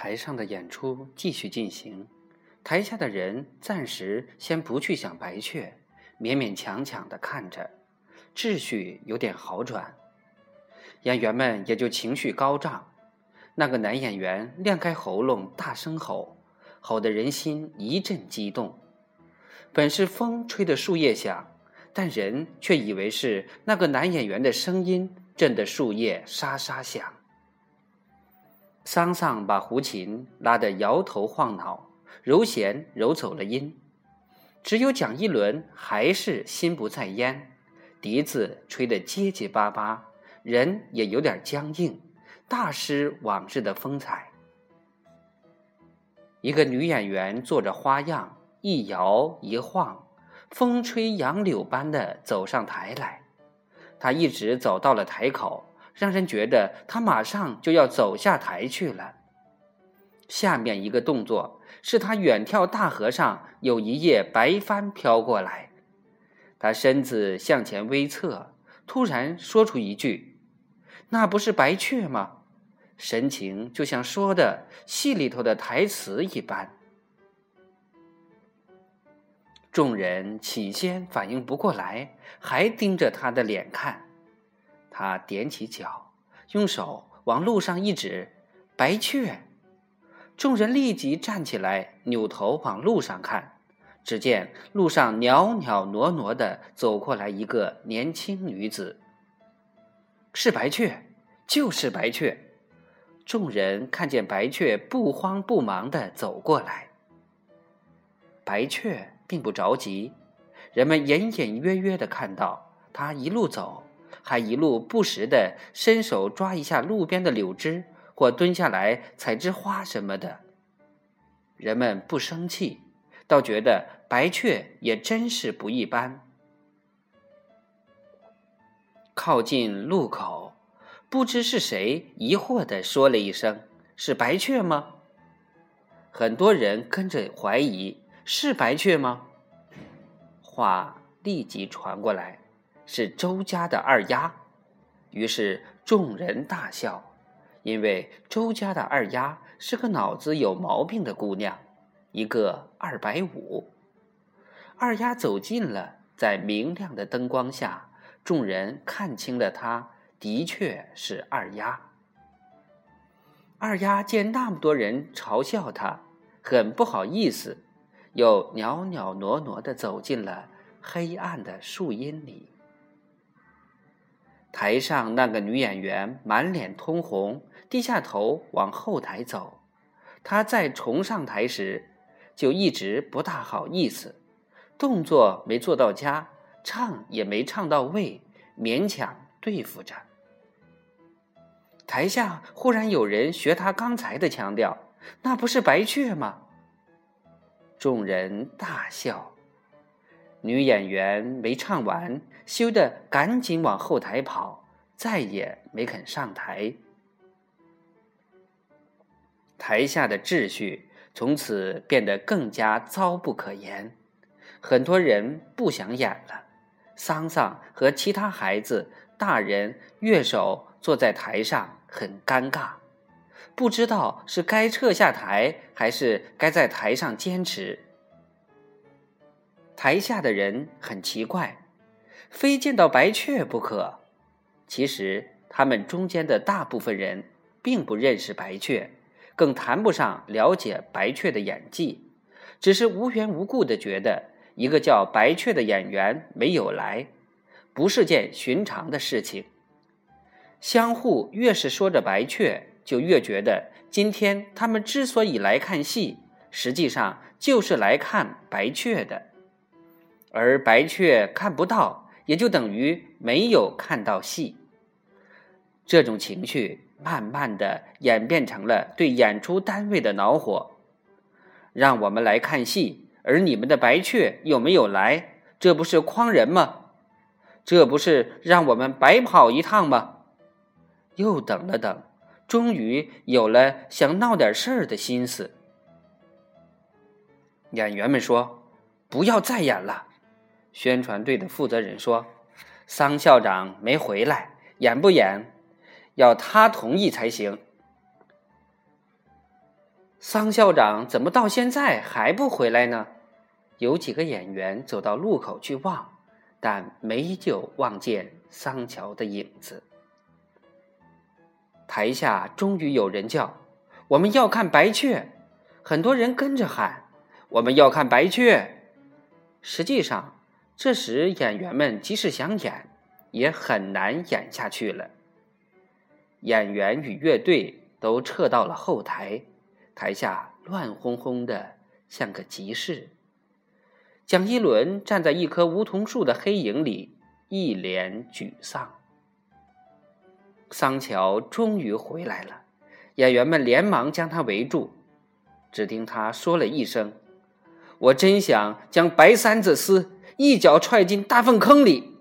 台上的演出继续进行，台下的人暂时先不去想白雀，勉勉强强的看着，秩序有点好转，演员们也就情绪高涨。那个男演员亮开喉咙大声吼，吼得人心一阵激动。本是风吹的树叶响，但人却以为是那个男演员的声音震得树叶沙沙响。桑桑把胡琴拉得摇头晃脑，揉弦揉走了音，只有蒋一伦还是心不在焉，笛子吹得结结巴巴，人也有点僵硬，大失往日的风采。一个女演员做着花样，一摇一晃，风吹杨柳般的走上台来，她一直走到了台口。让人觉得他马上就要走下台去了。下面一个动作是他远眺大河上有一叶白帆飘过来，他身子向前微侧，突然说出一句：“那不是白雀吗？”神情就像说的戏里头的台词一般。众人起先反应不过来，还盯着他的脸看。他踮起脚，用手往路上一指：“白雀！”众人立即站起来，扭头往路上看。只见路上袅袅挪挪的走过来一个年轻女子。是白雀，就是白雀！众人看见白雀不慌不忙的走过来。白雀并不着急，人们隐隐约约的看到它一路走。还一路不时的伸手抓一下路边的柳枝，或蹲下来采枝花什么的。人们不生气，倒觉得白雀也真是不一般。靠近路口，不知是谁疑惑的说了一声：“是白雀吗？”很多人跟着怀疑：“是白雀吗？”话立即传过来。是周家的二丫，于是众人大笑，因为周家的二丫是个脑子有毛病的姑娘，一个二百五。二丫走近了，在明亮的灯光下，众人看清了她，的确是二丫。二丫见那么多人嘲笑她，很不好意思，又袅袅挪挪地走进了黑暗的树荫里。台上那个女演员满脸通红，低下头往后台走。她再重上台时，就一直不大好意思，动作没做到家，唱也没唱到位，勉强对付着。台下忽然有人学他刚才的腔调：“那不是白雀吗？”众人大笑。女演员没唱完，羞得赶紧往后台跑，再也没肯上台。台下的秩序从此变得更加糟不可言，很多人不想演了。桑桑和其他孩子、大人、乐手坐在台上很尴尬，不知道是该撤下台，还是该在台上坚持。台下的人很奇怪，非见到白雀不可。其实他们中间的大部分人并不认识白雀，更谈不上了解白雀的演技，只是无缘无故的觉得一个叫白雀的演员没有来，不是件寻常的事情。相互越是说着白雀，就越觉得今天他们之所以来看戏，实际上就是来看白雀的。而白雀看不到，也就等于没有看到戏。这种情绪慢慢的演变成了对演出单位的恼火。让我们来看戏，而你们的白雀有没有来？这不是诓人吗？这不是让我们白跑一趟吗？又等了等，终于有了想闹点事儿的心思。演员们说：“不要再演了。”宣传队的负责人说：“桑校长没回来，演不演，要他同意才行。”桑校长怎么到现在还不回来呢？有几个演员走到路口去望，但没有望见桑乔的影子。台下终于有人叫：“我们要看白雀！”很多人跟着喊：“我们要看白雀！”实际上，这时演员们即使想演，也很难演下去了。演员与乐队都撤到了后台，台下乱哄哄的，像个集市。蒋一伦站在一棵梧桐树的黑影里，一脸沮丧。桑乔终于回来了，演员们连忙将他围住。只听他说了一声：“我真想将白三子撕一脚踹进大粪坑里。”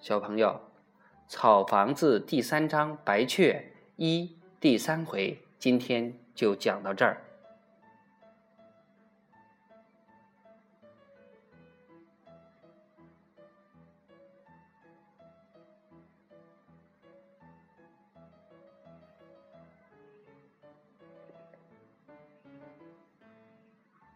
小朋友，《草房子》第三章《白雀》一第三回，今天就讲到这儿。